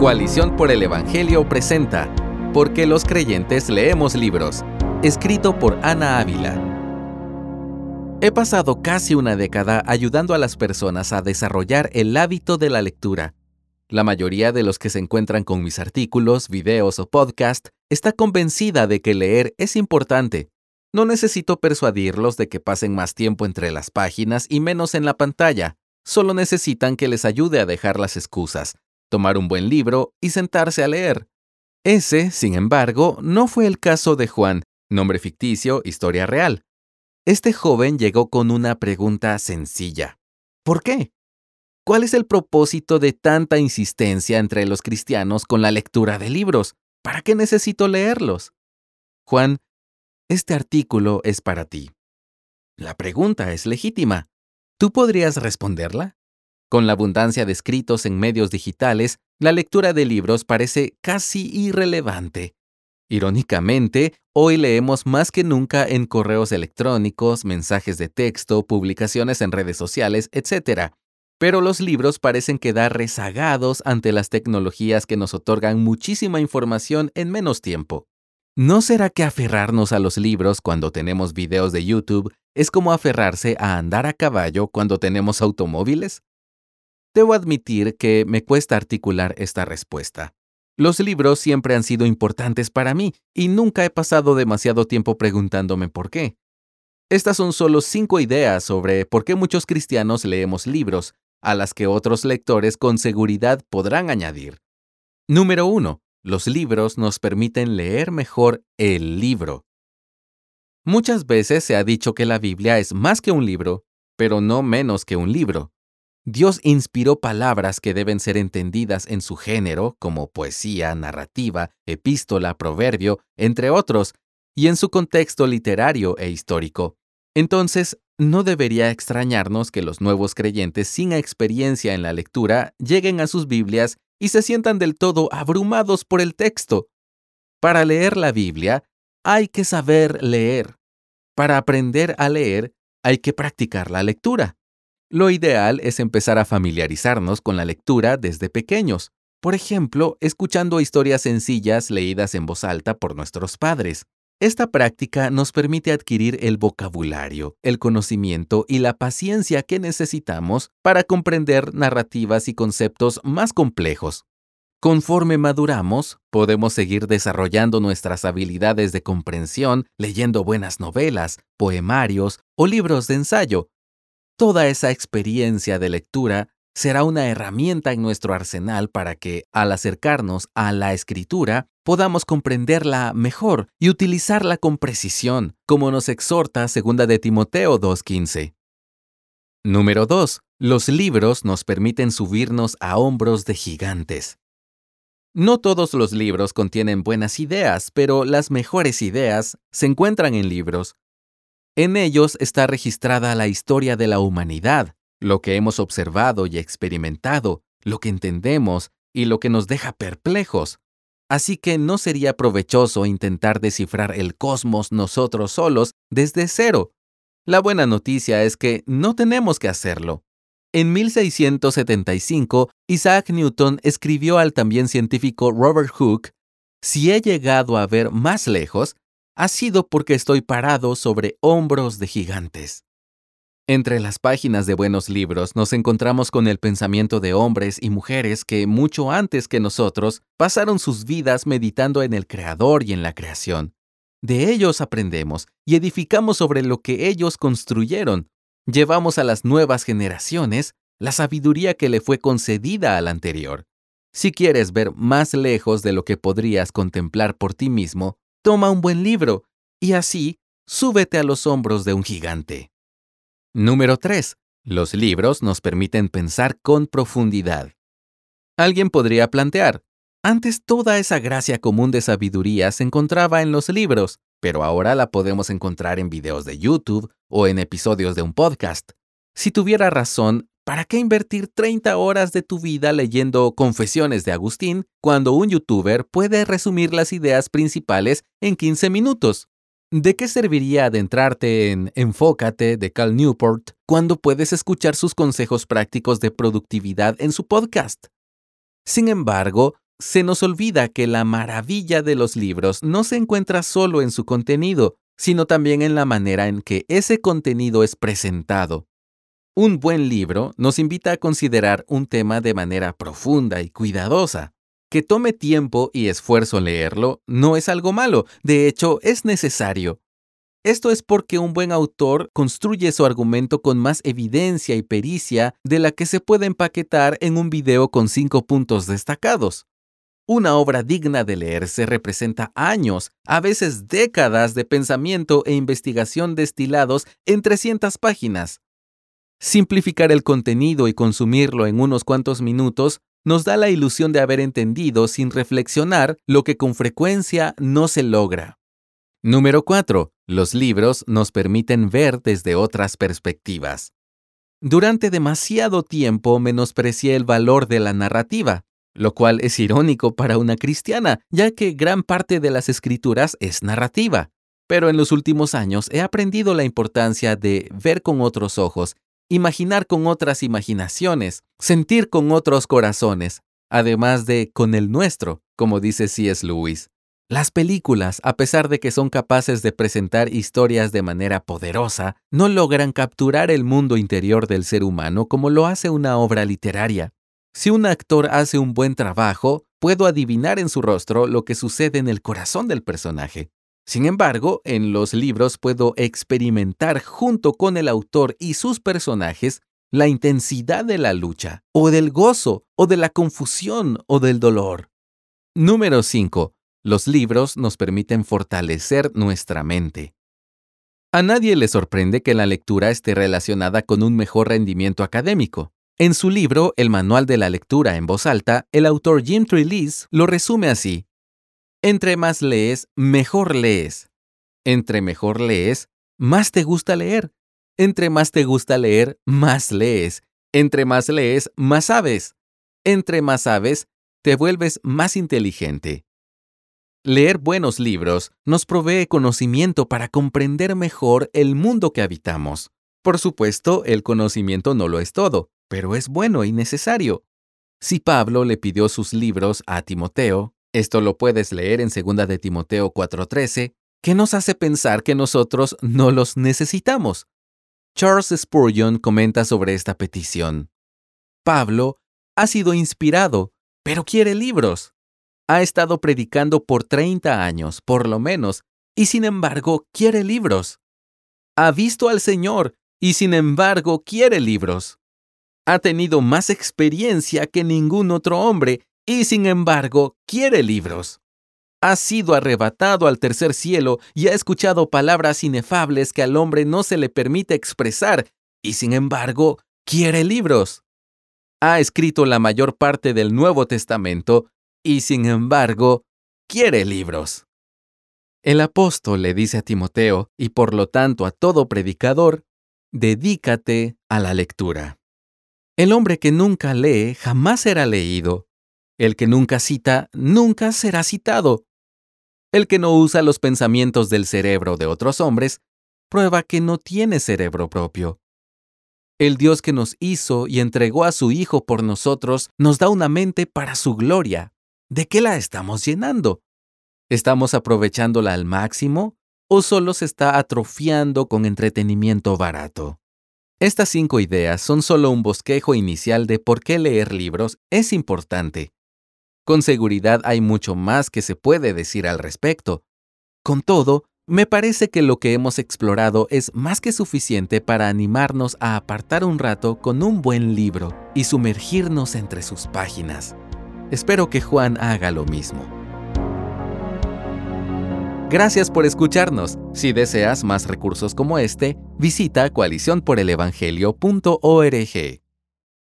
Coalición por el Evangelio presenta ¿Por qué los creyentes leemos libros? Escrito por Ana Ávila. He pasado casi una década ayudando a las personas a desarrollar el hábito de la lectura. La mayoría de los que se encuentran con mis artículos, videos o podcast está convencida de que leer es importante. No necesito persuadirlos de que pasen más tiempo entre las páginas y menos en la pantalla. Solo necesitan que les ayude a dejar las excusas, tomar un buen libro y sentarse a leer. Ese, sin embargo, no fue el caso de Juan, nombre ficticio, historia real. Este joven llegó con una pregunta sencilla. ¿Por qué? ¿Cuál es el propósito de tanta insistencia entre los cristianos con la lectura de libros? ¿Para qué necesito leerlos? Juan, este artículo es para ti. La pregunta es legítima. ¿Tú podrías responderla? Con la abundancia de escritos en medios digitales, la lectura de libros parece casi irrelevante. Irónicamente, hoy leemos más que nunca en correos electrónicos, mensajes de texto, publicaciones en redes sociales, etc. Pero los libros parecen quedar rezagados ante las tecnologías que nos otorgan muchísima información en menos tiempo. ¿No será que aferrarnos a los libros cuando tenemos videos de YouTube es como aferrarse a andar a caballo cuando tenemos automóviles? Debo admitir que me cuesta articular esta respuesta. Los libros siempre han sido importantes para mí y nunca he pasado demasiado tiempo preguntándome por qué. Estas son solo cinco ideas sobre por qué muchos cristianos leemos libros, a las que otros lectores con seguridad podrán añadir. Número 1. Los libros nos permiten leer mejor el libro. Muchas veces se ha dicho que la Biblia es más que un libro, pero no menos que un libro. Dios inspiró palabras que deben ser entendidas en su género, como poesía, narrativa, epístola, proverbio, entre otros, y en su contexto literario e histórico. Entonces, no debería extrañarnos que los nuevos creyentes sin experiencia en la lectura lleguen a sus Biblias y se sientan del todo abrumados por el texto. Para leer la Biblia, hay que saber leer. Para aprender a leer, hay que practicar la lectura. Lo ideal es empezar a familiarizarnos con la lectura desde pequeños, por ejemplo, escuchando historias sencillas leídas en voz alta por nuestros padres. Esta práctica nos permite adquirir el vocabulario, el conocimiento y la paciencia que necesitamos para comprender narrativas y conceptos más complejos. Conforme maduramos, podemos seguir desarrollando nuestras habilidades de comprensión leyendo buenas novelas, poemarios o libros de ensayo, Toda esa experiencia de lectura será una herramienta en nuestro arsenal para que, al acercarnos a la escritura, podamos comprenderla mejor y utilizarla con precisión, como nos exhorta 2 de Timoteo 2.15. Número 2. Los libros nos permiten subirnos a hombros de gigantes. No todos los libros contienen buenas ideas, pero las mejores ideas se encuentran en libros, en ellos está registrada la historia de la humanidad, lo que hemos observado y experimentado, lo que entendemos y lo que nos deja perplejos. Así que no sería provechoso intentar descifrar el cosmos nosotros solos desde cero. La buena noticia es que no tenemos que hacerlo. En 1675, Isaac Newton escribió al también científico Robert Hooke, Si he llegado a ver más lejos, ha sido porque estoy parado sobre hombros de gigantes. Entre las páginas de buenos libros nos encontramos con el pensamiento de hombres y mujeres que, mucho antes que nosotros, pasaron sus vidas meditando en el Creador y en la creación. De ellos aprendemos y edificamos sobre lo que ellos construyeron. Llevamos a las nuevas generaciones la sabiduría que le fue concedida al anterior. Si quieres ver más lejos de lo que podrías contemplar por ti mismo, toma un buen libro y así súbete a los hombros de un gigante. Número 3. Los libros nos permiten pensar con profundidad. Alguien podría plantear, antes toda esa gracia común de sabiduría se encontraba en los libros, pero ahora la podemos encontrar en videos de YouTube o en episodios de un podcast. Si tuviera razón, ¿Para qué invertir 30 horas de tu vida leyendo Confesiones de Agustín cuando un youtuber puede resumir las ideas principales en 15 minutos? ¿De qué serviría adentrarte en Enfócate de Cal Newport cuando puedes escuchar sus consejos prácticos de productividad en su podcast? Sin embargo, se nos olvida que la maravilla de los libros no se encuentra solo en su contenido, sino también en la manera en que ese contenido es presentado. Un buen libro nos invita a considerar un tema de manera profunda y cuidadosa. Que tome tiempo y esfuerzo leerlo no es algo malo, de hecho es necesario. Esto es porque un buen autor construye su argumento con más evidencia y pericia de la que se puede empaquetar en un video con cinco puntos destacados. Una obra digna de leerse representa años, a veces décadas de pensamiento e investigación destilados en 300 páginas. Simplificar el contenido y consumirlo en unos cuantos minutos nos da la ilusión de haber entendido sin reflexionar lo que con frecuencia no se logra. Número 4. Los libros nos permiten ver desde otras perspectivas. Durante demasiado tiempo menosprecié el valor de la narrativa, lo cual es irónico para una cristiana, ya que gran parte de las escrituras es narrativa. Pero en los últimos años he aprendido la importancia de ver con otros ojos, imaginar con otras imaginaciones, sentir con otros corazones, además de con el nuestro, como dice C.S. Lewis. Las películas, a pesar de que son capaces de presentar historias de manera poderosa, no logran capturar el mundo interior del ser humano como lo hace una obra literaria. Si un actor hace un buen trabajo, puedo adivinar en su rostro lo que sucede en el corazón del personaje. Sin embargo, en los libros puedo experimentar junto con el autor y sus personajes la intensidad de la lucha, o del gozo, o de la confusión, o del dolor. Número 5. Los libros nos permiten fortalecer nuestra mente. A nadie le sorprende que la lectura esté relacionada con un mejor rendimiento académico. En su libro El Manual de la Lectura en Voz Alta, el autor Jim Trelease lo resume así. Entre más lees, mejor lees. Entre mejor lees, más te gusta leer. Entre más te gusta leer, más lees. Entre más lees, más sabes. Entre más sabes, te vuelves más inteligente. Leer buenos libros nos provee conocimiento para comprender mejor el mundo que habitamos. Por supuesto, el conocimiento no lo es todo pero es bueno y necesario. Si Pablo le pidió sus libros a Timoteo, esto lo puedes leer en 2 de Timoteo 4:13, ¿qué nos hace pensar que nosotros no los necesitamos? Charles Spurgeon comenta sobre esta petición. Pablo ha sido inspirado, pero quiere libros. Ha estado predicando por 30 años, por lo menos, y sin embargo quiere libros. Ha visto al Señor, y sin embargo quiere libros ha tenido más experiencia que ningún otro hombre y sin embargo quiere libros. Ha sido arrebatado al tercer cielo y ha escuchado palabras inefables que al hombre no se le permite expresar y sin embargo quiere libros. Ha escrito la mayor parte del Nuevo Testamento y sin embargo quiere libros. El apóstol le dice a Timoteo, y por lo tanto a todo predicador, dedícate a la lectura. El hombre que nunca lee jamás será leído. El que nunca cita nunca será citado. El que no usa los pensamientos del cerebro de otros hombres prueba que no tiene cerebro propio. El Dios que nos hizo y entregó a su Hijo por nosotros nos da una mente para su gloria. ¿De qué la estamos llenando? ¿Estamos aprovechándola al máximo o solo se está atrofiando con entretenimiento barato? Estas cinco ideas son solo un bosquejo inicial de por qué leer libros es importante. Con seguridad hay mucho más que se puede decir al respecto. Con todo, me parece que lo que hemos explorado es más que suficiente para animarnos a apartar un rato con un buen libro y sumergirnos entre sus páginas. Espero que Juan haga lo mismo. Gracias por escucharnos. Si deseas más recursos como este, visita coaliciónporelevangelio.org.